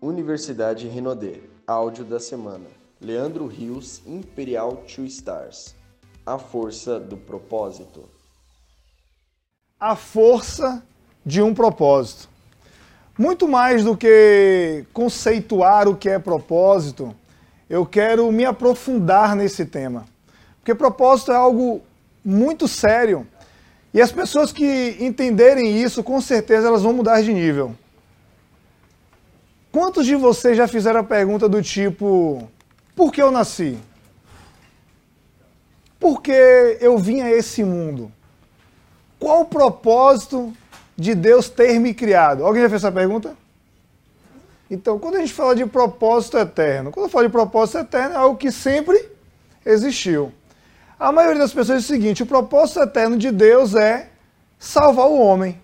Universidade Renaudet, áudio da semana. Leandro Rios, Imperial Two Stars. A força do propósito. A força de um propósito. Muito mais do que conceituar o que é propósito, eu quero me aprofundar nesse tema. Porque propósito é algo muito sério. E as pessoas que entenderem isso, com certeza elas vão mudar de nível. Quantos de vocês já fizeram a pergunta do tipo: por que eu nasci? Por que eu vim a esse mundo? Qual o propósito de Deus ter me criado? Alguém já fez essa pergunta? Então, quando a gente fala de propósito eterno, quando eu falo de propósito eterno, é algo que sempre existiu. A maioria das pessoas diz o seguinte: o propósito eterno de Deus é salvar o homem.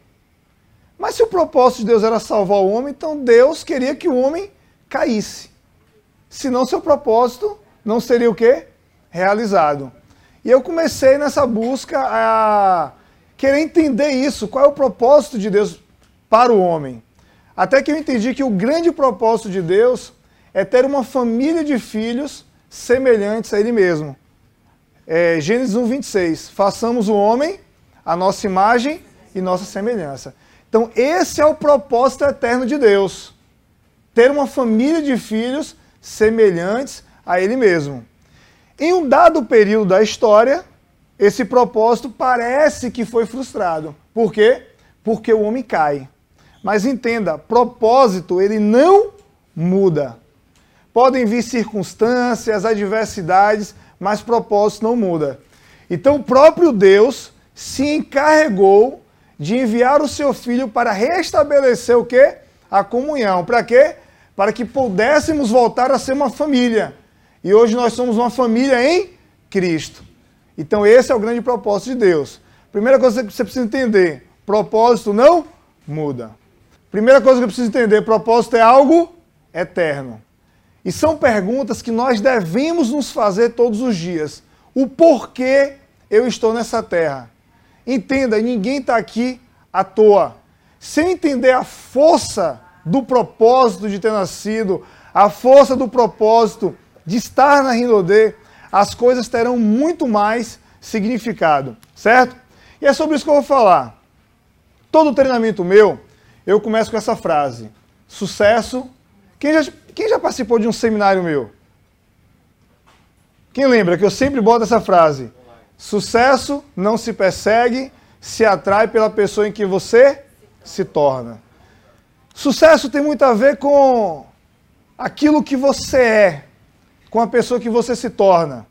Mas se o propósito de Deus era salvar o homem, então Deus queria que o homem caísse. Senão seu propósito não seria o quê? Realizado. E eu comecei nessa busca a querer entender isso, qual é o propósito de Deus para o homem. Até que eu entendi que o grande propósito de Deus é ter uma família de filhos semelhantes a Ele mesmo. É, Gênesis 1, 26. Façamos o homem a nossa imagem e nossa semelhança. Então, esse é o propósito eterno de Deus. Ter uma família de filhos semelhantes a Ele mesmo. Em um dado período da história, esse propósito parece que foi frustrado. Por quê? Porque o homem cai. Mas entenda, propósito ele não muda. Podem vir circunstâncias, adversidades, mas propósito não muda. Então o próprio Deus se encarregou de enviar o seu filho para restabelecer o quê? A comunhão. Para quê? Para que pudéssemos voltar a ser uma família. E hoje nós somos uma família em Cristo. Então esse é o grande propósito de Deus. Primeira coisa que você precisa entender: propósito não muda. Primeira coisa que eu preciso entender: propósito é algo eterno. E são perguntas que nós devemos nos fazer todos os dias. O porquê eu estou nessa terra? Entenda, ninguém está aqui à toa. Sem entender a força do propósito de ter nascido, a força do propósito de estar na Rinodê, as coisas terão muito mais significado, certo? E é sobre isso que eu vou falar. Todo treinamento meu, eu começo com essa frase: sucesso. Quem já, quem já participou de um seminário meu? Quem lembra que eu sempre boto essa frase? Sucesso não se persegue, se atrai pela pessoa em que você se torna. Sucesso tem muito a ver com aquilo que você é, com a pessoa que você se torna.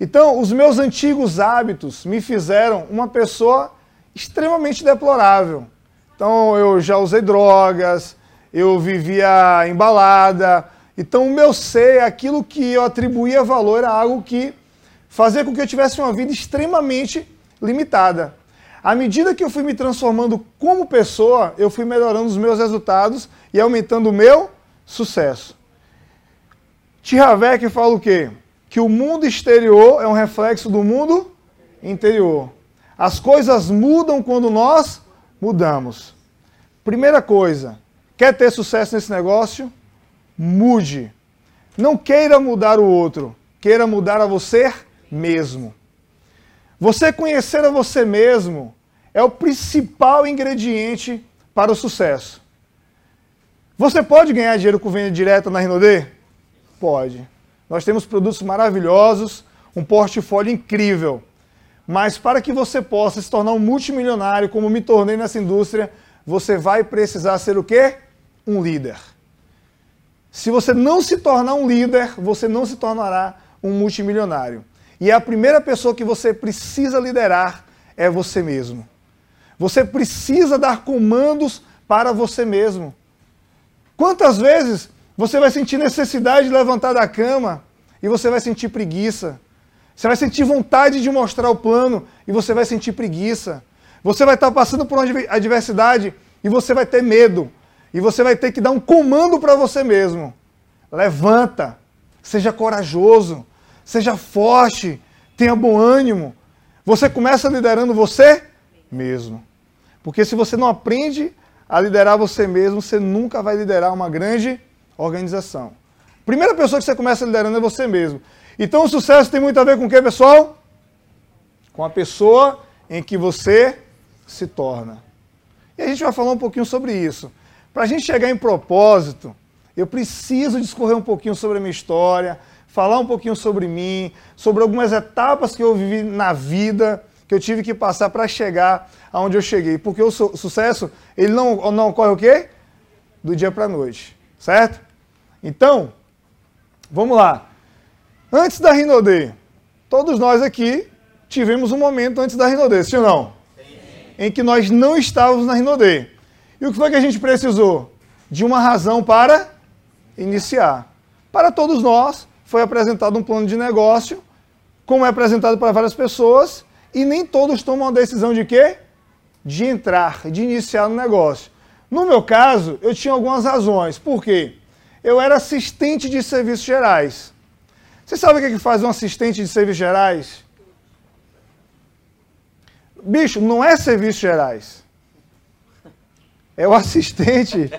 Então, os meus antigos hábitos me fizeram uma pessoa extremamente deplorável. Então eu já usei drogas, eu vivia embalada. Então o meu ser, aquilo que eu atribuía valor era algo que fazia com que eu tivesse uma vida extremamente limitada. À medida que eu fui me transformando como pessoa, eu fui melhorando os meus resultados e aumentando o meu sucesso. Tihavec fala o quê? Que o mundo exterior é um reflexo do mundo interior. As coisas mudam quando nós mudamos. Primeira coisa, quer ter sucesso nesse negócio? Mude. Não queira mudar o outro, queira mudar a você mesmo. Você conhecer a você mesmo é o principal ingrediente para o sucesso. Você pode ganhar dinheiro com venda direta na Rinodê? Pode. Nós temos produtos maravilhosos, um portfólio incrível. Mas para que você possa se tornar um multimilionário, como me tornei nessa indústria, você vai precisar ser o quê? Um líder. Se você não se tornar um líder, você não se tornará um multimilionário. E a primeira pessoa que você precisa liderar é você mesmo. Você precisa dar comandos para você mesmo. Quantas vezes você vai sentir necessidade de levantar da cama e você vai sentir preguiça? Você vai sentir vontade de mostrar o plano e você vai sentir preguiça. Você vai estar passando por uma adversidade e você vai ter medo. E você vai ter que dar um comando para você mesmo. Levanta, seja corajoso, seja forte, tenha bom ânimo. Você começa liderando você mesmo. Porque se você não aprende a liderar você mesmo, você nunca vai liderar uma grande Organização. Primeira pessoa que você começa liderando é você mesmo. Então o sucesso tem muito a ver com o que, pessoal? Com a pessoa em que você se torna. E a gente vai falar um pouquinho sobre isso. Para a gente chegar em propósito, eu preciso discorrer um pouquinho sobre a minha história, falar um pouquinho sobre mim, sobre algumas etapas que eu vivi na vida, que eu tive que passar para chegar aonde eu cheguei. Porque o su sucesso, ele não, não ocorre o quê? Do dia para a noite, certo? Então, vamos lá. Antes da Rinode, todos nós aqui tivemos um momento antes da Rinode, sim ou não? Sim. Em que nós não estávamos na Rinode. E o que foi que a gente precisou? De uma razão para iniciar. Para todos nós, foi apresentado um plano de negócio, como é apresentado para várias pessoas, e nem todos tomam a decisão de quê? De entrar, de iniciar no negócio. No meu caso, eu tinha algumas razões. Por quê? Eu era assistente de serviços gerais. Você sabe o que faz um assistente de serviços gerais? Bicho, não é serviços gerais. É o assistente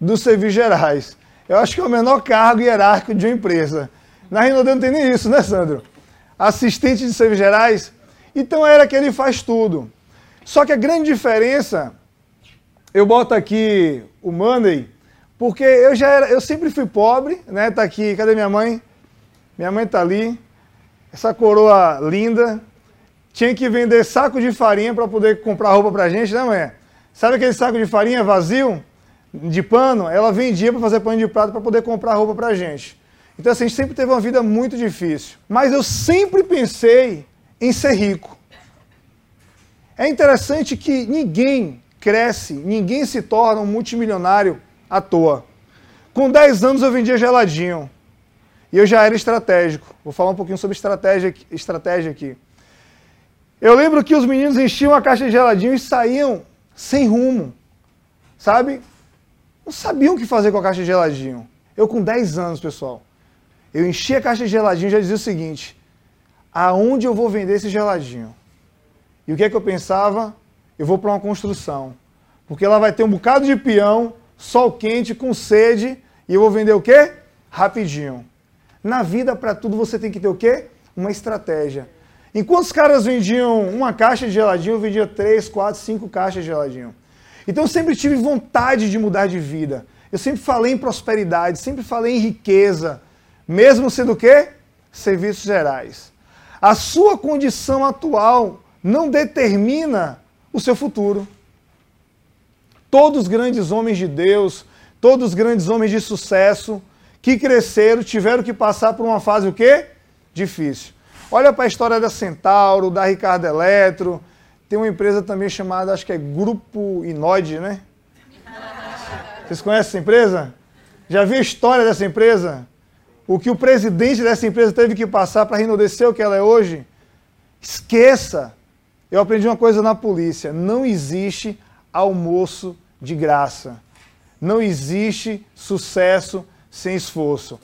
dos serviços gerais. Eu acho que é o menor cargo hierárquico de uma empresa. Na Rinode não tem nem isso, né, Sandro? Assistente de serviços gerais. Então era que ele faz tudo. Só que a grande diferença, eu boto aqui o Monday, porque eu já era, eu sempre fui pobre, né? Tá aqui, cadê minha mãe? Minha mãe tá ali. Essa coroa linda. Tinha que vender saco de farinha para poder comprar roupa pra gente, né, mãe? Sabe aquele saco de farinha vazio? de pano, ela vendia para fazer pano de prato para poder comprar roupa para a gente. Então, assim, a gente sempre teve uma vida muito difícil. Mas eu sempre pensei em ser rico. É interessante que ninguém cresce, ninguém se torna um multimilionário à toa. Com 10 anos eu vendia geladinho. E eu já era estratégico. Vou falar um pouquinho sobre estratégia, estratégia aqui. Eu lembro que os meninos enchiam a caixa de geladinho e saíam sem rumo. Sabe? não sabiam o que fazer com a caixa de geladinho. Eu com 10 anos, pessoal, eu enchi a caixa de geladinho e já dizia o seguinte, aonde eu vou vender esse geladinho? E o que é que eu pensava? Eu vou para uma construção. Porque ela vai ter um bocado de peão, sol quente, com sede, e eu vou vender o quê? Rapidinho. Na vida, para tudo, você tem que ter o quê? Uma estratégia. Enquanto os caras vendiam uma caixa de geladinho, eu vendia três, quatro, cinco caixas de geladinho. Então eu sempre tive vontade de mudar de vida. Eu sempre falei em prosperidade, sempre falei em riqueza, mesmo sendo o quê? Serviços gerais. A sua condição atual não determina o seu futuro. Todos os grandes homens de Deus, todos os grandes homens de sucesso que cresceram, tiveram que passar por uma fase o quê? Difícil. Olha para a história da Centauro, da Ricardo Eletro, tem uma empresa também chamada, acho que é Grupo Inoide, né? Vocês conhecem essa empresa? Já viu a história dessa empresa? O que o presidente dessa empresa teve que passar para renodecer o que ela é hoje? Esqueça! Eu aprendi uma coisa na polícia: não existe almoço de graça. Não existe sucesso sem esforço.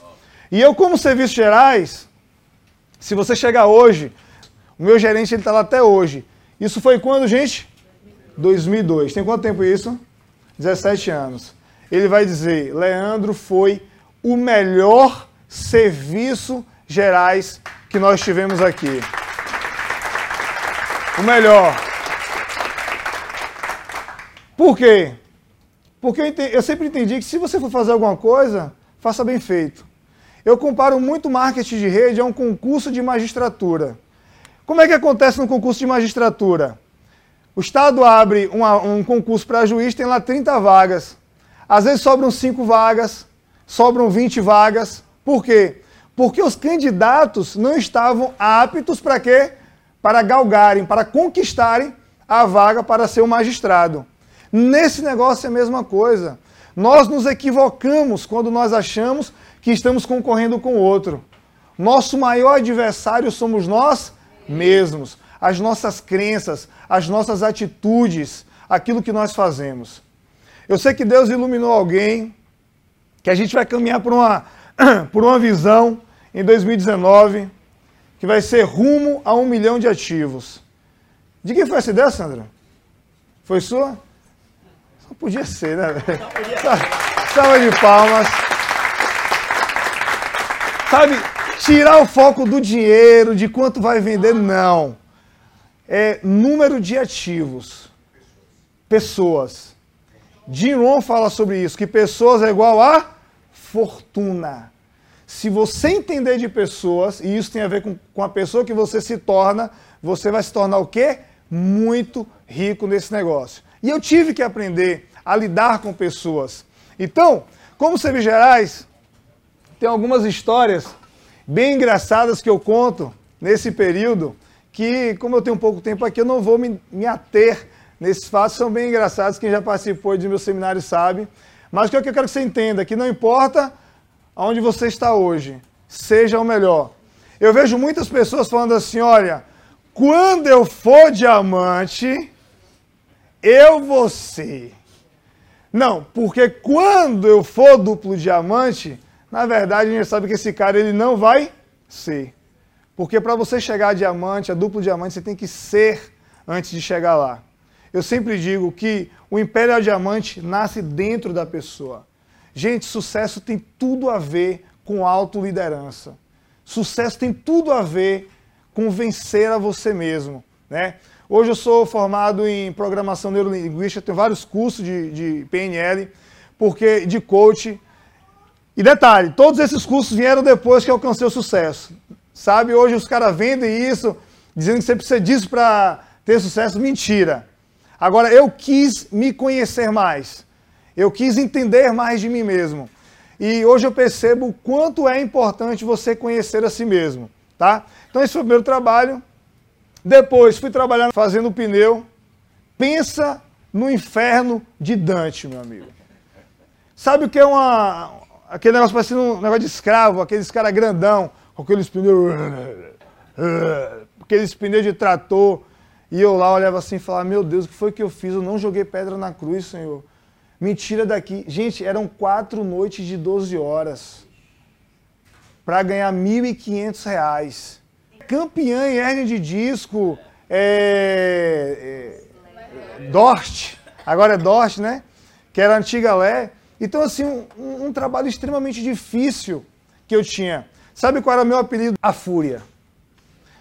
E eu, como serviços gerais, se você chegar hoje, o meu gerente está lá até hoje. Isso foi quando, gente? 2002. Tem quanto tempo isso? 17 anos. Ele vai dizer: Leandro foi o melhor serviço gerais que nós tivemos aqui. O melhor. Por quê? Porque eu, entendi, eu sempre entendi que se você for fazer alguma coisa, faça bem feito. Eu comparo muito marketing de rede a um concurso de magistratura. Como é que acontece no concurso de magistratura? O Estado abre uma, um concurso para juiz, tem lá 30 vagas. Às vezes sobram 5 vagas, sobram 20 vagas. Por quê? Porque os candidatos não estavam aptos para quê? Para galgarem, para conquistarem a vaga para ser o magistrado. Nesse negócio é a mesma coisa. Nós nos equivocamos quando nós achamos que estamos concorrendo com o outro. Nosso maior adversário somos nós mesmos, as nossas crenças, as nossas atitudes, aquilo que nós fazemos. Eu sei que Deus iluminou alguém, que a gente vai caminhar por uma, por uma visão em 2019, que vai ser rumo a um milhão de ativos. De quem foi essa ideia, Sandra? Foi sua? Só podia ser, né? Salva de palmas. Sabe, tirar o foco do dinheiro, de quanto vai vender, não. É número de ativos. Pessoas. Jim Rohn fala sobre isso, que pessoas é igual a fortuna. Se você entender de pessoas, e isso tem a ver com, com a pessoa que você se torna, você vai se tornar o quê? Muito rico nesse negócio. E eu tive que aprender a lidar com pessoas. Então, como Serviços Gerais, tem algumas histórias bem engraçadas que eu conto nesse período, que, como eu tenho pouco tempo aqui, eu não vou me, me ater nesses fatos, são bem engraçados. Quem já participou de meu seminário sabe. Mas o que eu quero que você entenda, que não importa aonde você está hoje, seja o melhor. Eu vejo muitas pessoas falando assim: olha, quando eu for diamante, eu vou ser. Não, porque quando eu for duplo diamante, na verdade a gente sabe que esse cara ele não vai ser. Porque para você chegar a diamante, a duplo diamante, você tem que ser antes de chegar lá. Eu sempre digo que o Império Diamante nasce dentro da pessoa. Gente, sucesso tem tudo a ver com autoliderança. Sucesso tem tudo a ver com vencer a você mesmo. Né? Hoje eu sou formado em programação neurolinguística, tenho vários cursos de, de PNL, porque de coach. E detalhe, todos esses cursos vieram depois que eu alcancei o sucesso. Sabe, hoje os caras vendem isso, dizendo que você precisa disso para ter sucesso. Mentira. Agora, eu quis me conhecer mais. Eu quis entender mais de mim mesmo. E hoje eu percebo o quanto é importante você conhecer a si mesmo, tá? Então esse foi o primeiro trabalho. Depois fui trabalhando fazendo pneu. Pensa no inferno de Dante, meu amigo. Sabe o que é uma aquele negócio parecendo um negócio de escravo, aqueles cara grandão, com aqueles pneus aqueles pneus de trator. E eu lá olhava assim e falava: "Meu Deus, o que foi que eu fiz? Eu não joguei pedra na cruz, Senhor." Mentira daqui. Gente, eram quatro noites de 12 horas para ganhar R$ 1.500. Campeã em hernia de disco, é, é, Dort, agora é Dort, né? Que era a antiga Lé. Então, assim, um, um trabalho extremamente difícil que eu tinha. Sabe qual era o meu apelido? A Fúria.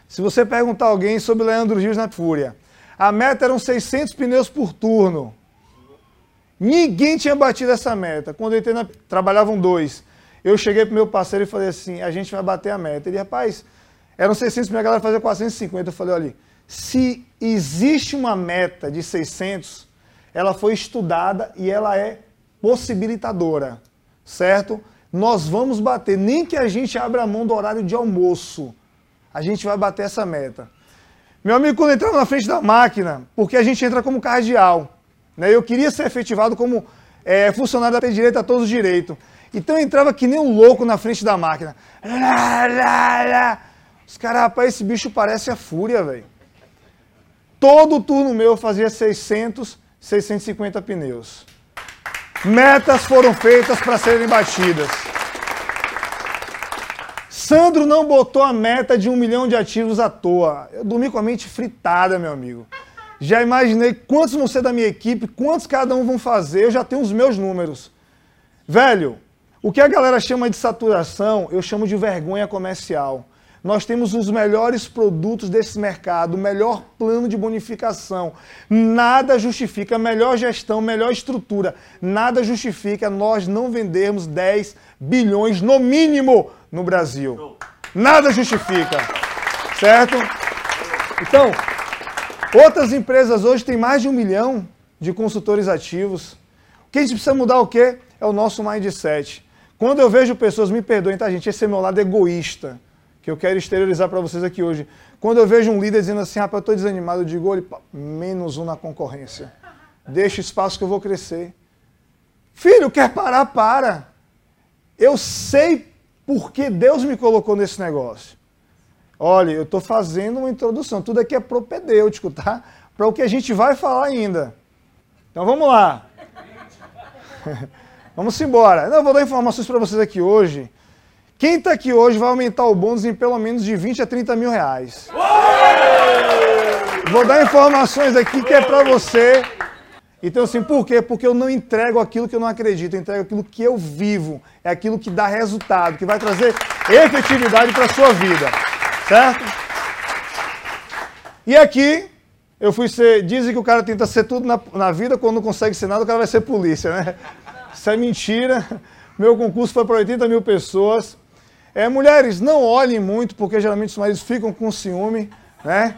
Se você perguntar a alguém sobre Leandro Rios na Fúria, a meta eram 600 pneus por turno. Ninguém tinha batido essa meta. Quando eu entrei na... trabalhavam dois. Eu cheguei pro meu parceiro e falei assim: a gente vai bater a meta. Ele, rapaz, eram 600, minha galera fazia 450. Eu falei: olha, se existe uma meta de 600, ela foi estudada e ela é possibilitadora, certo? Nós vamos bater, nem que a gente abra a mão do horário de almoço, a gente vai bater essa meta. Meu amigo, quando entrava na frente da máquina, porque a gente entra como cardeal, né? Eu queria ser efetivado como é, funcionário da direito a todos os direitos. Então eu entrava que nem um louco na frente da máquina. Lá, lá, lá. Os caras, rapaz, esse bicho parece a fúria, velho. Todo turno meu eu fazia 600, 650 pneus. Metas foram feitas para serem batidas. Sandro não botou a meta de um milhão de ativos à toa. Eu dormi com a mente fritada, meu amigo. Já imaginei quantos vão ser da minha equipe, quantos cada um vão fazer, eu já tenho os meus números. Velho, o que a galera chama de saturação, eu chamo de vergonha comercial. Nós temos os melhores produtos desse mercado, o melhor plano de bonificação. Nada justifica melhor gestão, melhor estrutura. Nada justifica nós não vendermos 10 bilhões no mínimo no Brasil. Nada justifica. Certo? Então, Outras empresas hoje têm mais de um milhão de consultores ativos. O que a gente precisa mudar o quê? É o nosso mindset. Quando eu vejo pessoas, me perdoem, tá, gente? Esse é meu lado egoísta, que eu quero exteriorizar para vocês aqui hoje. Quando eu vejo um líder dizendo assim, rapaz, eu estou desanimado, eu digo, olha, menos um na concorrência. Deixa espaço que eu vou crescer. Filho, quer parar? Para. Eu sei por que Deus me colocou nesse negócio. Olha, eu estou fazendo uma introdução, tudo aqui é propedêutico, tá? Para o que a gente vai falar ainda. Então vamos lá. vamos embora. Eu vou dar informações para vocês aqui hoje. Quem está aqui hoje vai aumentar o bônus em pelo menos de 20 a 30 mil reais. Vou dar informações aqui que é para você. Então, assim, por quê? Porque eu não entrego aquilo que eu não acredito, eu entrego aquilo que eu vivo. É aquilo que dá resultado, que vai trazer efetividade para sua vida, certo? E aqui, eu fui ser. Dizem que o cara tenta ser tudo na, na vida, quando não consegue ser nada, o cara vai ser polícia, né? Isso é mentira. Meu concurso foi para 80 mil pessoas. É, mulheres, não olhem muito, porque geralmente os maridos ficam com ciúme, né?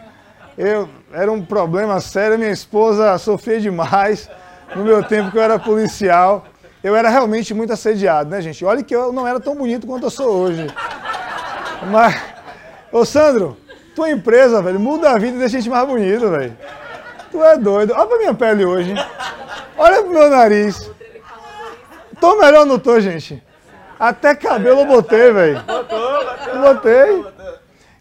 Eu, era um problema sério, minha esposa sofria demais no meu tempo que eu era policial. Eu era realmente muito assediado, né, gente? Olha que eu não era tão bonito quanto eu sou hoje. Mas, ô Sandro, tua empresa, velho, muda a vida e deixa a gente mais bonito, velho. Tu é doido. Olha pra minha pele hoje. Olha pro meu nariz. Tô melhor, não tô, gente? Até cabelo eu botei, velho. Botou, botou. Botei.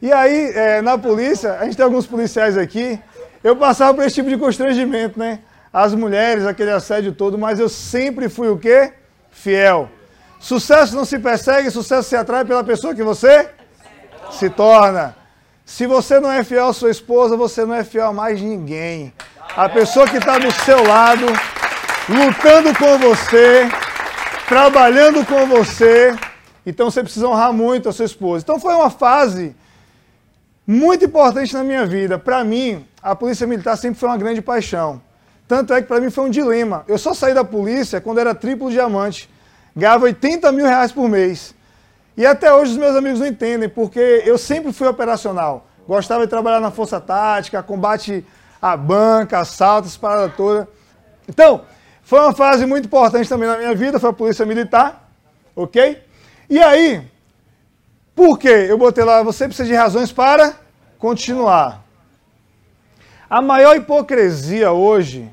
E aí, é, na polícia, a gente tem alguns policiais aqui, eu passava por esse tipo de constrangimento, né? As mulheres, aquele assédio todo, mas eu sempre fui o quê? Fiel. Sucesso não se persegue, sucesso se atrai pela pessoa que você se torna. Se você não é fiel à sua esposa, você não é fiel a mais ninguém. A pessoa que está do seu lado, lutando com você, trabalhando com você. Então você precisa honrar muito a sua esposa. Então foi uma fase muito importante na minha vida. Para mim, a polícia militar sempre foi uma grande paixão. Tanto é que para mim foi um dilema. Eu só saí da polícia quando era triplo diamante. Ganhava 80 mil reais por mês. E até hoje os meus amigos não entendem, porque eu sempre fui operacional. Gostava de trabalhar na força tática, combate à banca, assalto, essa parada toda. Então, foi uma fase muito importante também na minha vida, foi a polícia militar, ok? E aí, por quê? Eu botei lá, você precisa de razões para continuar. A maior hipocrisia hoje,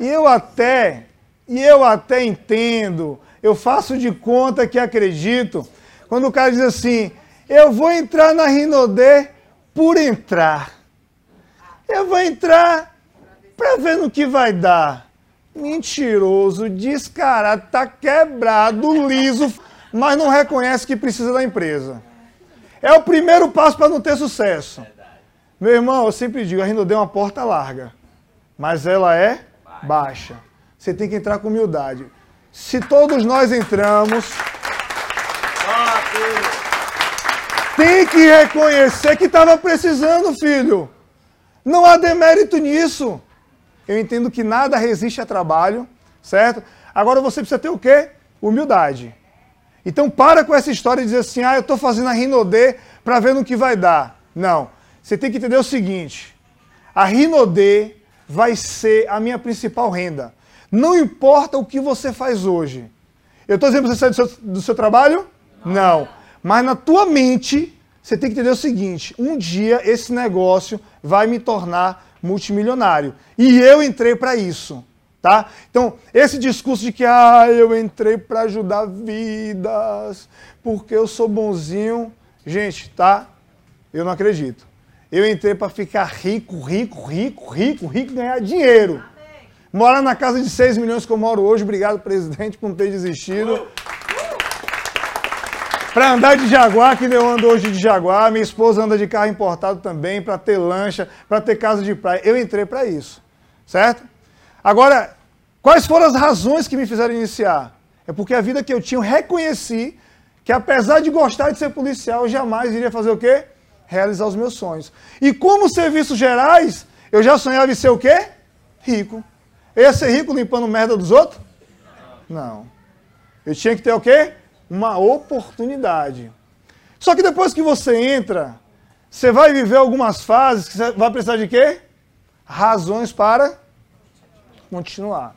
e eu até, e eu até entendo, eu faço de conta que acredito, quando o cara diz assim, eu vou entrar na Rinodê por entrar. Eu vou entrar para ver no que vai dar mentiroso, descarado, tá quebrado, liso, mas não reconhece que precisa da empresa. É o primeiro passo para não ter sucesso. Meu irmão, eu sempre digo, a Rinodê é uma porta larga, mas ela é baixa. Você tem que entrar com humildade. Se todos nós entramos, tem que reconhecer que estava precisando, filho. Não há demérito nisso. Eu entendo que nada resiste a trabalho, certo? Agora você precisa ter o quê? Humildade. Então para com essa história de dizer assim, ah, eu estou fazendo a Rinodê para ver no que vai dar. Não. Você tem que entender o seguinte: a Rinodê vai ser a minha principal renda. Não importa o que você faz hoje. Eu estou dizendo para você sair do seu, do seu trabalho? Não. Não. Mas na tua mente, você tem que entender o seguinte: um dia esse negócio vai me tornar multimilionário. E eu entrei para isso. Tá? Então, esse discurso de que ah, eu entrei para ajudar vidas, porque eu sou bonzinho, gente, tá? Eu não acredito. Eu entrei para ficar rico, rico, rico, rico, rico, ganhar dinheiro. Morar na casa de 6 milhões que eu moro hoje, obrigado, presidente, por não ter desistido. Para andar de Jaguar, que eu ando hoje de Jaguar, minha esposa anda de carro importado também, para ter lancha, para ter casa de praia. Eu entrei para isso, certo? Agora, quais foram as razões que me fizeram iniciar? É porque a vida que eu tinha, eu reconheci que apesar de gostar de ser policial, eu jamais iria fazer o quê? Realizar os meus sonhos. E como serviços gerais, eu já sonhava em ser o quê? Rico. Eu ia ser rico limpando merda dos outros? Não. Eu tinha que ter o quê? Uma oportunidade. Só que depois que você entra, você vai viver algumas fases que você vai precisar de quê? Razões para continuar.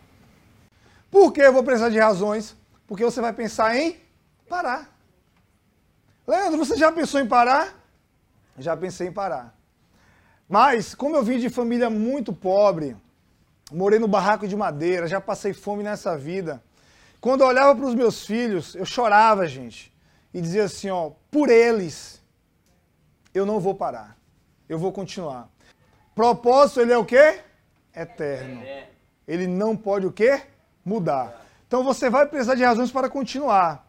Por que eu vou precisar de razões? Porque você vai pensar em parar. Leandro, você já pensou em parar? Já pensei em parar. Mas, como eu vim de família muito pobre, morei no barraco de madeira, já passei fome nessa vida, quando eu olhava para os meus filhos, eu chorava, gente, e dizia assim, ó, por eles, eu não vou parar. Eu vou continuar. Propósito, ele é o quê? Eterno. Ele não pode o quê? Mudar. Então você vai precisar de razões para continuar.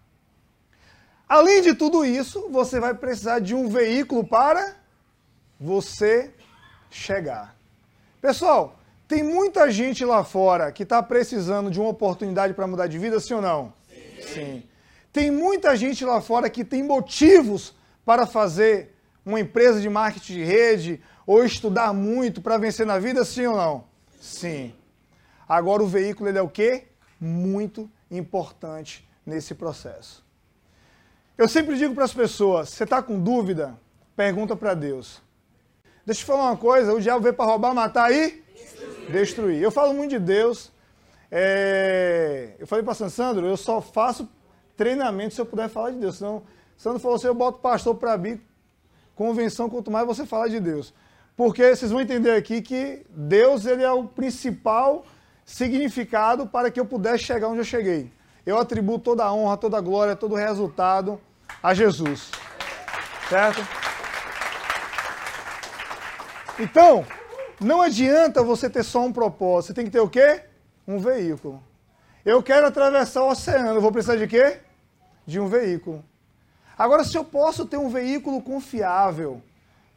Além de tudo isso, você vai precisar de um veículo para você chegar. Pessoal, tem muita gente lá fora que está precisando de uma oportunidade para mudar de vida, sim ou não? Sim. sim. Tem muita gente lá fora que tem motivos para fazer uma empresa de marketing de rede ou estudar muito para vencer na vida, sim ou não? Sim. Agora o veículo ele é o quê? Muito importante nesse processo. Eu sempre digo para as pessoas, você está com dúvida? Pergunta para Deus. Deixa eu te falar uma coisa, o diabo veio para roubar, matar e destruir. Eu falo muito de Deus. É... Eu falei para Sandro, eu só faço treinamento se eu puder falar de Deus. Senão, Sandro falou assim, eu boto pastor para mim, convenção, quanto mais você falar de Deus. Porque vocês vão entender aqui que Deus ele é o principal significado para que eu pudesse chegar onde eu cheguei. Eu atribuo toda a honra, toda a glória, todo o resultado a Jesus. Certo? Então, não adianta você ter só um propósito. Você tem que ter o quê? Um veículo. Eu quero atravessar o oceano. Eu vou precisar de quê? De um veículo. Agora, se eu posso ter um veículo confiável,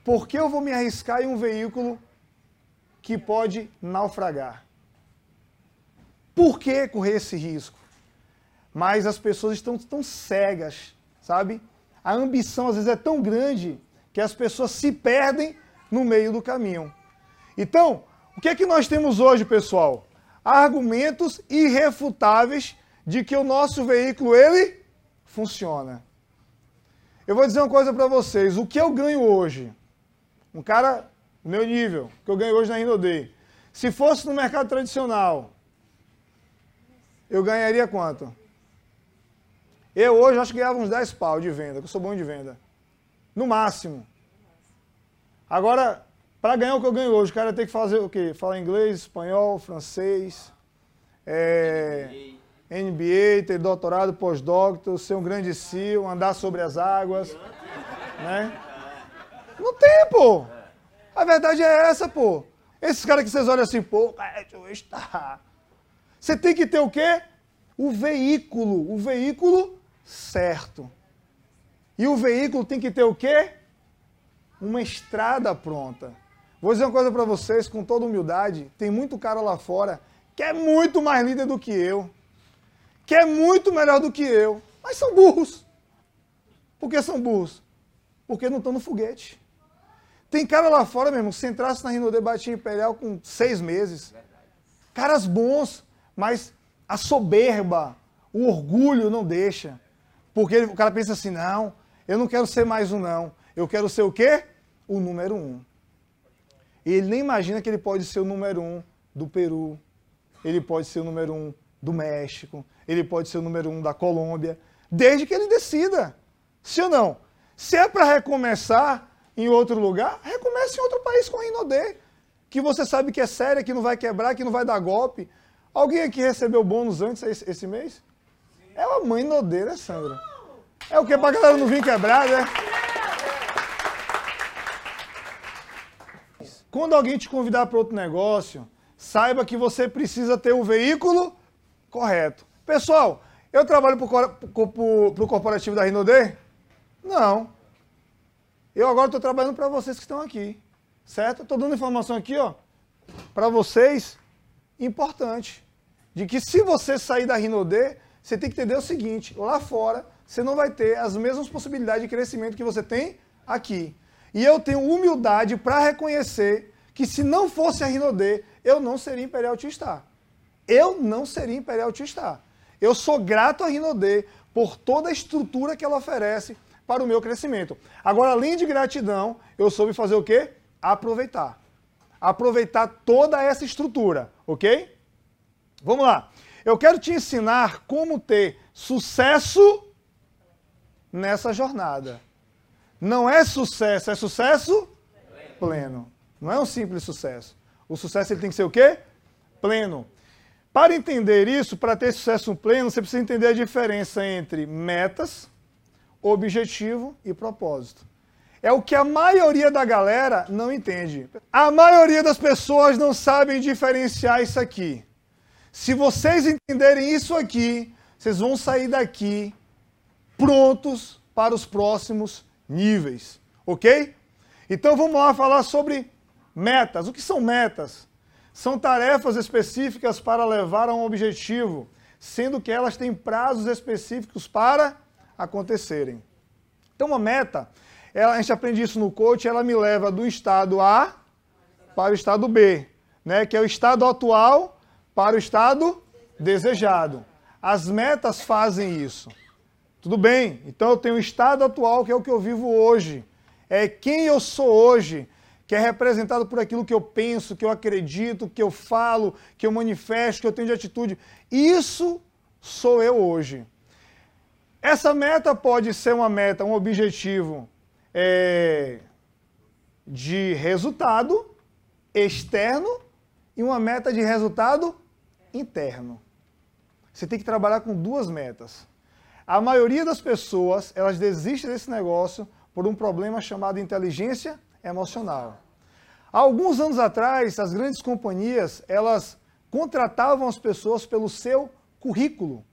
por que eu vou me arriscar em um veículo que pode naufragar? Por que correr esse risco? Mas as pessoas estão tão cegas, sabe? A ambição às vezes é tão grande que as pessoas se perdem no meio do caminho. Então, o que é que nós temos hoje, pessoal? Argumentos irrefutáveis de que o nosso veículo ele funciona. Eu vou dizer uma coisa para vocês. O que eu ganho hoje, um cara meu nível, que eu ganho hoje na Rinodei, se fosse no mercado tradicional, eu ganharia quanto? Eu hoje acho que ganhava uns 10 pau de venda, que eu sou bom de venda. No máximo. Agora, para ganhar o que eu ganho hoje, o cara tem que fazer o quê? Falar inglês, espanhol, francês, é, MBA, ter doutorado, pós-doctor, ser um grande CEO, andar sobre as águas. Né? Não tem, pô. A verdade é essa, pô. Esses caras que vocês olham assim, pô, é está. Você tem que ter o quê? O veículo, o veículo certo. E o veículo tem que ter o quê? Uma estrada pronta. Vou dizer uma coisa para vocês com toda humildade, tem muito cara lá fora que é muito mais líder do que eu que é muito melhor do que eu, mas são burros. Por que são burros? Porque não estão no foguete. Tem cara lá fora, mesmo, se entrasse na Rino Debate Imperial com seis meses. Caras bons, mas a soberba, o orgulho não deixa. Porque o cara pensa assim, não, eu não quero ser mais um não. Eu quero ser o quê? O número um. E ele nem imagina que ele pode ser o número um do Peru. Ele pode ser o número um do México, ele pode ser o número um da Colômbia, desde que ele decida. Se ou não? Se é para recomeçar em outro lugar, recomece em outro país com a Rinodê, que você sabe que é séria, que não vai quebrar, que não vai dar golpe. Alguém aqui recebeu bônus antes esse, mês? É a mãe Nodê, né, Sandra? É o que? Pra galera não vir quebrar, né? Quando alguém te convidar para outro negócio, saiba que você precisa ter o veículo correto. Pessoal, eu trabalho para o corporativo da Rinodê? Não. Eu agora estou trabalhando para vocês que estão aqui. Certo? Estou dando informação aqui, ó, para vocês, importante. De que se você sair da Rinodê, você tem que entender o seguinte: lá fora, você não vai ter as mesmas possibilidades de crescimento que você tem aqui. E eu tenho humildade para reconhecer que se não fosse a Rinodê, eu não seria Imperial T-Star eu não seria Imperial T-Star. Eu sou grato a Rinodê por toda a estrutura que ela oferece para o meu crescimento. Agora, além de gratidão, eu soube fazer o quê? Aproveitar. Aproveitar toda essa estrutura, ok? Vamos lá. Eu quero te ensinar como ter sucesso nessa jornada. Não é sucesso, é sucesso pleno. Não é um simples sucesso. O sucesso ele tem que ser o quê? Pleno. Para entender isso, para ter sucesso pleno, você precisa entender a diferença entre metas, objetivo e propósito. É o que a maioria da galera não entende. A maioria das pessoas não sabem diferenciar isso aqui. Se vocês entenderem isso aqui, vocês vão sair daqui prontos para os próximos níveis, ok? Então vamos lá falar sobre metas. O que são metas? São tarefas específicas para levar a um objetivo, sendo que elas têm prazos específicos para acontecerem. Então, uma meta, ela, a gente aprende isso no coach, ela me leva do estado A para o estado B, né? que é o estado atual para o estado desejado. As metas fazem isso. Tudo bem, então eu tenho o estado atual, que é o que eu vivo hoje. É quem eu sou hoje, que é representado por aquilo que eu penso, que eu acredito, que eu falo, que eu manifesto, que eu tenho de atitude. Isso sou eu hoje. Essa meta pode ser uma meta, um objetivo é, de resultado externo e uma meta de resultado interno. Você tem que trabalhar com duas metas. A maioria das pessoas, elas desistem desse negócio por um problema chamado inteligência emocional. Há alguns anos atrás, as grandes companhias, elas contratavam as pessoas pelo seu currículo.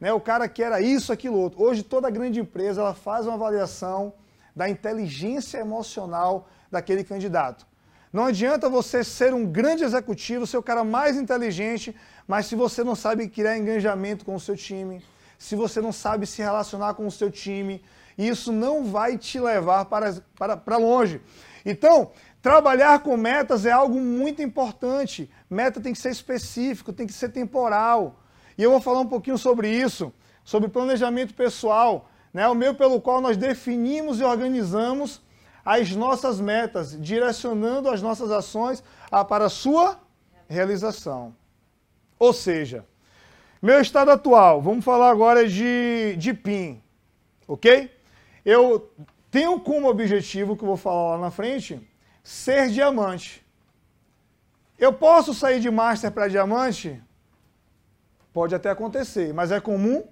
Né? O cara que era isso, aquilo, outro. Hoje, toda grande empresa ela faz uma avaliação da inteligência emocional daquele candidato. Não adianta você ser um grande executivo, ser o cara mais inteligente, mas se você não sabe criar engajamento com o seu time, se você não sabe se relacionar com o seu time, isso não vai te levar para, para, para longe. Então, trabalhar com metas é algo muito importante. Meta tem que ser específico, tem que ser temporal. E eu vou falar um pouquinho sobre isso, sobre planejamento pessoal, né? o meio pelo qual nós definimos e organizamos as nossas metas, direcionando as nossas ações para a sua realização. Ou seja, meu estado atual, vamos falar agora de, de PIN, ok? Eu tenho como objetivo, que eu vou falar lá na frente, ser diamante. Eu posso sair de Master para diamante? Pode até acontecer, mas é comum?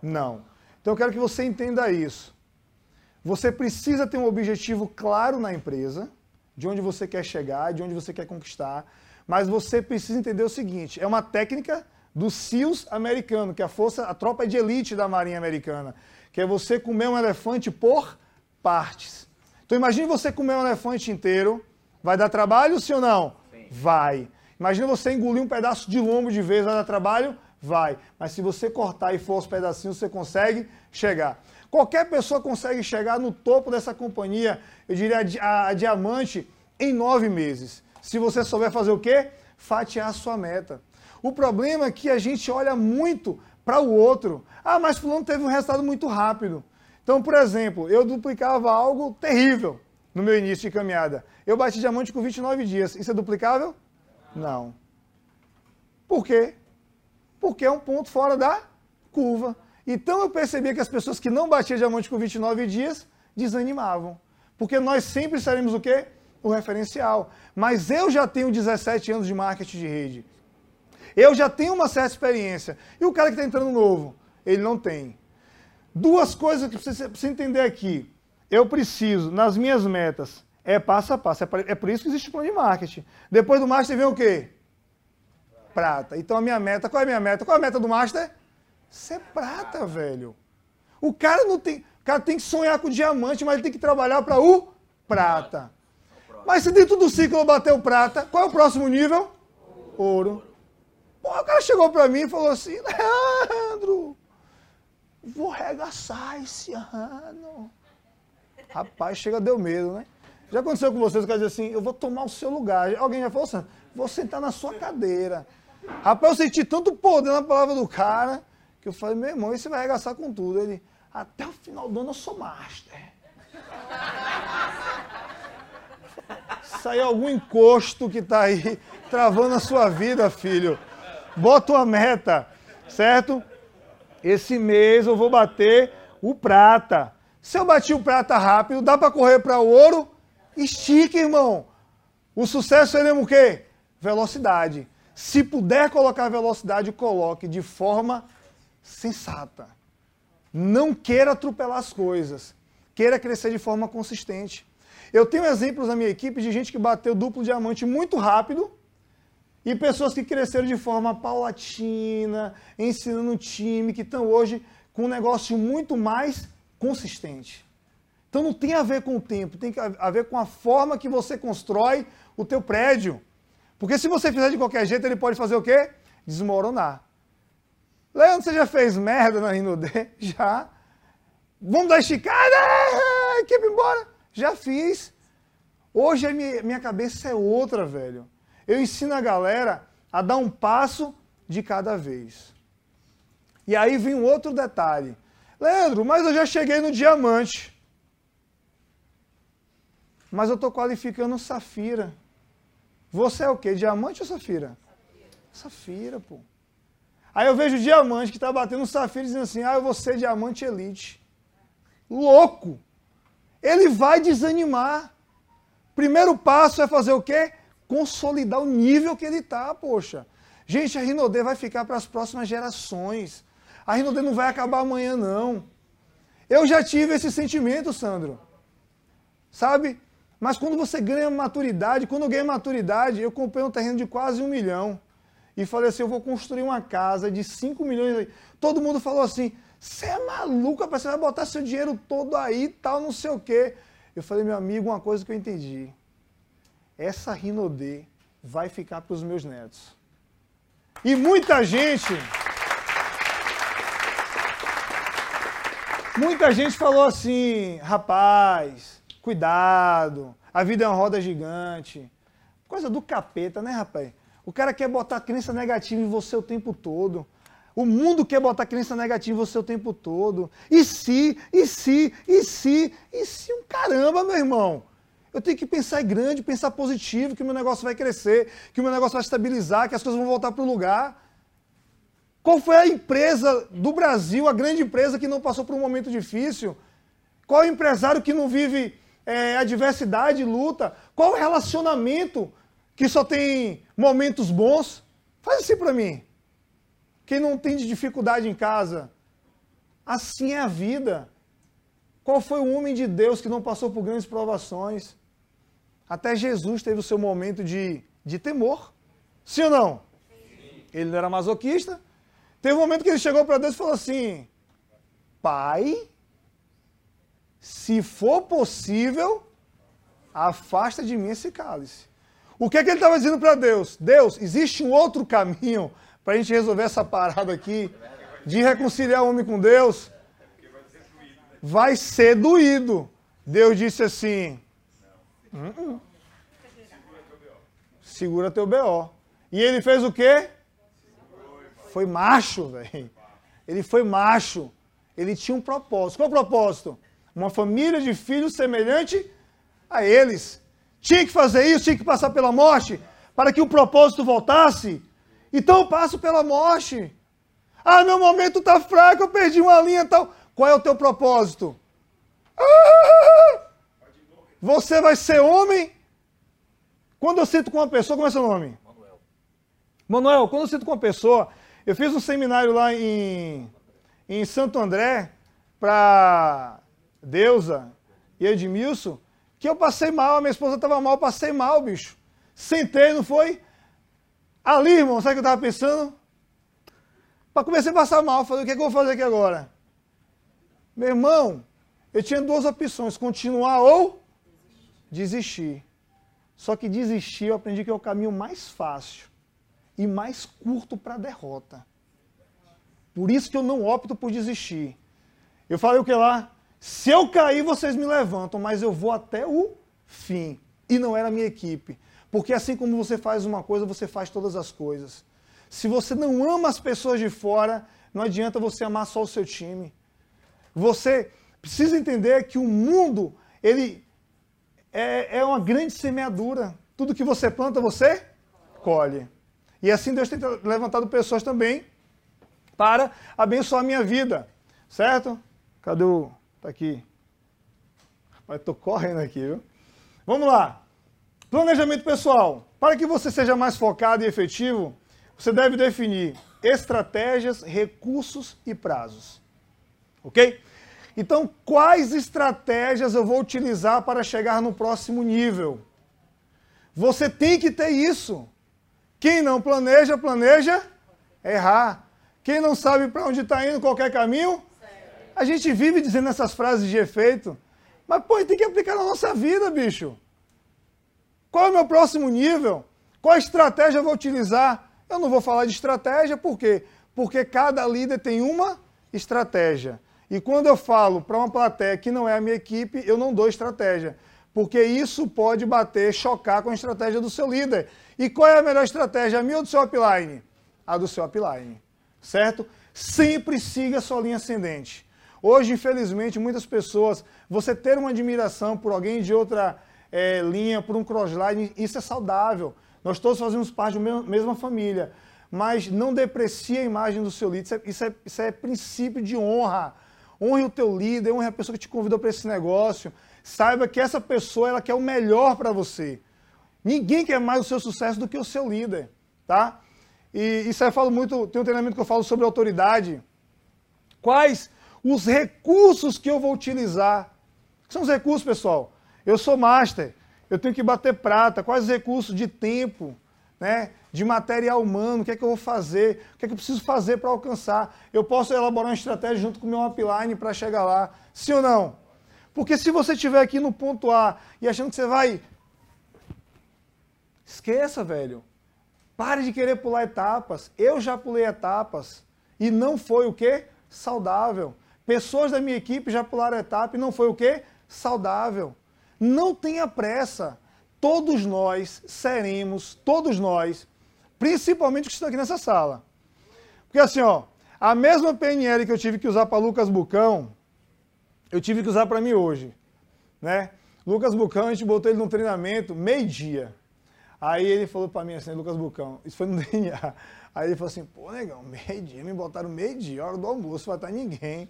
Não. Então eu quero que você entenda isso. Você precisa ter um objetivo claro na empresa, de onde você quer chegar, de onde você quer conquistar, mas você precisa entender o seguinte: é uma técnica do SEALs americano, que é a força, a tropa de elite da Marinha Americana, que é você comer um elefante por partes. Então imagine você comer um elefante inteiro, vai dar trabalho, sim ou não? Sim. Vai. Imagina você engolir um pedaço de lombo de vez, vai dar trabalho? Vai. Mas se você cortar e for aos pedacinhos, você consegue chegar. Qualquer pessoa consegue chegar no topo dessa companhia, eu diria a, a diamante, em nove meses. Se você souber fazer o quê? Fatiar a sua meta. O problema é que a gente olha muito para o outro. Ah, mas fulano teve um resultado muito rápido. Então, por exemplo, eu duplicava algo terrível no meu início de caminhada. Eu bati diamante com 29 dias. Isso é duplicável? Não. Por quê? Porque é um ponto fora da curva. Então eu percebia que as pessoas que não batiam diamante com 29 dias desanimavam. Porque nós sempre seremos o quê? O referencial. Mas eu já tenho 17 anos de marketing de rede. Eu já tenho uma certa experiência. E o cara que está entrando novo, ele não tem. Duas coisas que você precisa entender aqui. Eu preciso, nas minhas metas, é passo a passo. É, por isso que existe plano de marketing. Depois do master vem o quê? Prata. Então a minha meta, qual é a minha meta? Qual é a meta do master? Ser prata, velho. O cara não tem. O cara tem que sonhar com diamante, mas ele tem que trabalhar para o prata. Mas se dentro do ciclo bater o prata, qual é o próximo nível? Ouro. Pô, o cara chegou para mim e falou assim, Leandro, vou regaçar esse ano. Rapaz, chega, deu medo, né? Já aconteceu com vocês, o cara diz assim, eu vou tomar o seu lugar. Alguém já falou assim, vou sentar na sua cadeira. Rapaz, eu senti tanto poder na palavra do cara, que eu falei, meu irmão, esse vai arregaçar com tudo. Ele, até o final do ano eu sou master. Saiu algum encosto que está aí travando a sua vida, filho. Bota uma meta, certo? Esse mês eu vou bater o prata. Se eu bati o prata rápido, dá para correr para o ouro? Estica, irmão. O sucesso seria o quê? Velocidade. Se puder colocar velocidade, coloque de forma sensata. Não queira atropelar as coisas. Queira crescer de forma consistente. Eu tenho exemplos na minha equipe de gente que bateu duplo diamante muito rápido e pessoas que cresceram de forma paulatina, ensinando o time, que estão hoje com um negócio muito mais consistente. Então não tem a ver com o tempo, tem a ver com a forma que você constrói o teu prédio. Porque se você fizer de qualquer jeito, ele pode fazer o quê? Desmoronar. Leandro, você já fez merda na Rinode? Já. Vamos dar esticada, equipe embora. Já fiz. Hoje a minha cabeça é outra, velho. Eu ensino a galera a dar um passo de cada vez. E aí vem um outro detalhe. Leandro, mas eu já cheguei no diamante. Mas eu estou qualificando safira. Você é o quê? Diamante ou safira? Safira, pô. Aí eu vejo o diamante que está batendo safira dizendo assim: ah, eu vou ser diamante elite. Louco! Ele vai desanimar. Primeiro passo é fazer o quê? Consolidar o nível que ele está, poxa. Gente, a Rinodê vai ficar para as próximas gerações. A Rinodê não vai acabar amanhã, não. Eu já tive esse sentimento, Sandro. Sabe? Mas quando você ganha maturidade, quando eu ganhei maturidade, eu comprei um terreno de quase um milhão. E falei assim, eu vou construir uma casa de 5 milhões. Todo mundo falou assim, você é maluco, você vai botar seu dinheiro todo aí, tal, não sei o quê. Eu falei, meu amigo, uma coisa que eu entendi. Essa Rinodê vai ficar para os meus netos. E muita gente. Muita gente falou assim, rapaz, cuidado, a vida é uma roda gigante. Coisa do capeta, né, rapaz? O cara quer botar crença negativa em você o tempo todo. O mundo quer botar crença negativa em você o tempo todo. E se, e se, e se, e se um caramba, meu irmão. Eu tenho que pensar grande, pensar positivo, que o meu negócio vai crescer, que o meu negócio vai estabilizar, que as coisas vão voltar para o lugar. Qual foi a empresa do Brasil, a grande empresa que não passou por um momento difícil? Qual é o empresário que não vive é, adversidade, luta? Qual o relacionamento que só tem momentos bons? Faz assim para mim. Quem não tem dificuldade em casa? Assim é a vida. Qual foi o homem de Deus que não passou por grandes provações? Até Jesus teve o seu momento de, de temor. Sim ou não? Sim. Ele não era masoquista. Teve um momento que ele chegou para Deus e falou assim: Pai, se for possível, afasta de mim esse cálice. O que, é que ele estava dizendo para Deus? Deus, existe um outro caminho para a gente resolver essa parada aqui de reconciliar o homem com Deus, vai ser doído. Deus disse assim: uh -uh. segura teu BO. E ele fez o quê? Foi macho, velho. Ele foi macho. Ele tinha um propósito. Qual o propósito? Uma família de filhos semelhante a eles. Tinha que fazer isso, tinha que passar pela morte para que o propósito voltasse. Então eu passo pela morte. Ah, meu momento está fraco, eu perdi uma linha tal. Qual é o teu propósito? Ah, você vai ser homem? Quando eu sinto com uma pessoa, como é seu nome? Manuel. Manuel, quando eu sinto com uma pessoa, eu fiz um seminário lá em, em Santo André para Deusa e Edmilson, que eu passei mal, a minha esposa estava mal, passei mal, bicho. Sentei, não foi? Ali, irmão, sabe o que eu estava pensando? Para comecei a passar mal, falei, o que, é que eu vou fazer aqui agora? Meu irmão, eu tinha duas opções, continuar ou desistir. Só que desistir eu aprendi que é o caminho mais fácil e mais curto para a derrota. Por isso que eu não opto por desistir. Eu falei o que lá? Se eu cair, vocês me levantam, mas eu vou até o fim. E não era a minha equipe. Porque assim como você faz uma coisa, você faz todas as coisas. Se você não ama as pessoas de fora, não adianta você amar só o seu time. Você precisa entender que o mundo, ele é, é uma grande semeadura. Tudo que você planta, você colhe. E assim Deus tem levantado pessoas também para abençoar a minha vida. Certo? Cadê o. Tá aqui. Mas tô correndo aqui, viu? Vamos lá. Planejamento pessoal. Para que você seja mais focado e efetivo, você deve definir estratégias, recursos e prazos. Ok? Então, quais estratégias eu vou utilizar para chegar no próximo nível? Você tem que ter isso. Quem não planeja, planeja errar. Quem não sabe para onde está indo qualquer caminho, a gente vive dizendo essas frases de efeito. Mas, pô, tem que aplicar na nossa vida, bicho. Qual é o meu próximo nível? Qual estratégia eu vou utilizar? Eu não vou falar de estratégia, por quê? Porque cada líder tem uma estratégia. E quando eu falo para uma plateia que não é a minha equipe, eu não dou estratégia. Porque isso pode bater, chocar com a estratégia do seu líder. E qual é a melhor estratégia, a minha ou do seu upline? A do seu upline. Certo? Sempre siga a sua linha ascendente. Hoje, infelizmente, muitas pessoas, você ter uma admiração por alguém de outra é, linha, por um crossline, isso é saudável. Nós todos fazemos parte da mesma família. Mas não deprecie a imagem do seu líder. Isso é, isso é, isso é princípio de honra. Honre o teu líder, honre a pessoa que te convidou para esse negócio. Saiba que essa pessoa ela quer o melhor para você. Ninguém quer mais o seu sucesso do que o seu líder, tá? E isso aí eu falo muito, tem um treinamento que eu falo sobre autoridade. Quais os recursos que eu vou utilizar? Que são os recursos, pessoal? Eu sou master, eu tenho que bater prata. Quais os recursos de tempo, né? De material humano, o que é que eu vou fazer, o que é que eu preciso fazer para alcançar. Eu posso elaborar uma estratégia junto com o meu upline para chegar lá, sim ou não? Porque se você estiver aqui no ponto A e achando que você vai. Esqueça, velho. Pare de querer pular etapas. Eu já pulei etapas e não foi o quê? Saudável. Pessoas da minha equipe já pularam etapa e não foi o quê? Saudável. Não tenha pressa. Todos nós seremos, todos nós, principalmente que estão aqui nessa sala. Porque assim, ó, a mesma PNL que eu tive que usar para Lucas Bucão, eu tive que usar para mim hoje, né? Lucas Bucão, a gente botou ele no treinamento meio-dia. Aí ele falou para mim assim, Lucas Bucão, isso foi no DNA. Aí ele falou assim, pô, negão, meio-dia, me botaram meio-dia, hora do almoço, vai estar ninguém.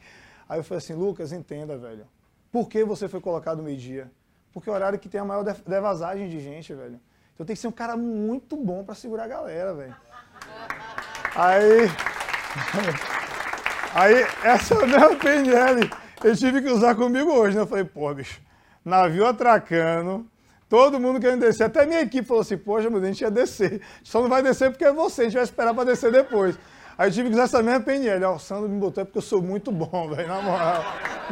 Aí eu falei assim, Lucas, entenda, velho. Por que você foi colocado meio-dia? Porque é o horário que tem a maior devasagem de gente, velho. Então tem que ser um cara muito bom para segurar a galera, velho. Aí. Aí, essa é mesma PNL eu tive que usar comigo hoje, né? Eu falei, pô, bicho, navio atracando, todo mundo querendo descer. Até minha equipe falou assim, poxa, mas a gente ia descer. Só não vai descer porque é você, a gente vai esperar para descer depois. Aí eu tive que usar essa mesma PNL. Ó, o Sandro me botou é porque eu sou muito bom, velho, na moral.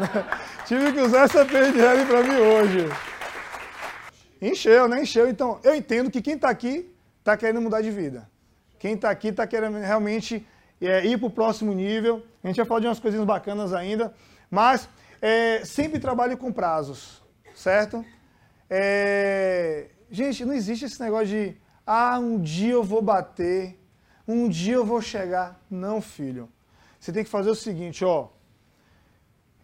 tive que usar essa PNL para mim hoje. Encheu, né? Encheu. Então, eu entendo que quem está aqui está querendo mudar de vida. Quem está aqui está querendo realmente é, ir para o próximo nível. A gente vai falar de umas coisinhas bacanas ainda. Mas é, sempre trabalhe com prazos, certo? É, gente, não existe esse negócio de ah, um dia eu vou bater, um dia eu vou chegar. Não, filho. Você tem que fazer o seguinte, ó.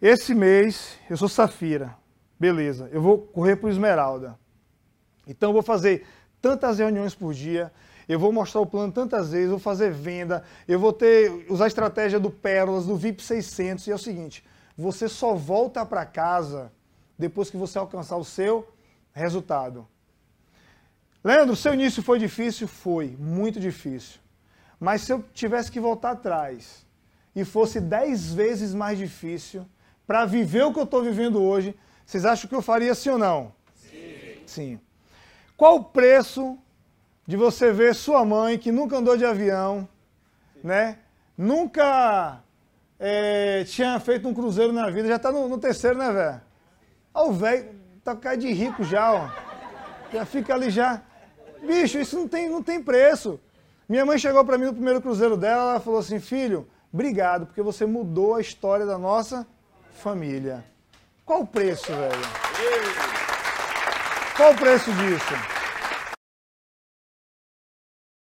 Esse mês eu sou Safira. Beleza, eu vou correr para o Esmeralda. Então eu vou fazer tantas reuniões por dia, eu vou mostrar o plano tantas vezes, vou fazer venda, eu vou ter usar a estratégia do Pérolas, do VIP 600 e é o seguinte, você só volta para casa depois que você alcançar o seu resultado. Leandro, seu início foi difícil? Foi, muito difícil. Mas se eu tivesse que voltar atrás e fosse dez vezes mais difícil para viver o que eu estou vivendo hoje, vocês acham que eu faria sim ou não? Sim. Sim. Qual o preço de você ver sua mãe, que nunca andou de avião, né? Nunca é, tinha feito um cruzeiro na vida, já está no, no, terceiro, né, velho? Olha o velho, tá caindo de rico já, ó. Já fica ali já. Bicho, isso não tem, não tem preço. Minha mãe chegou para mim no primeiro cruzeiro dela, ela falou assim, filho, obrigado, porque você mudou a história da nossa família. Qual o preço, velho? Qual o preço disso?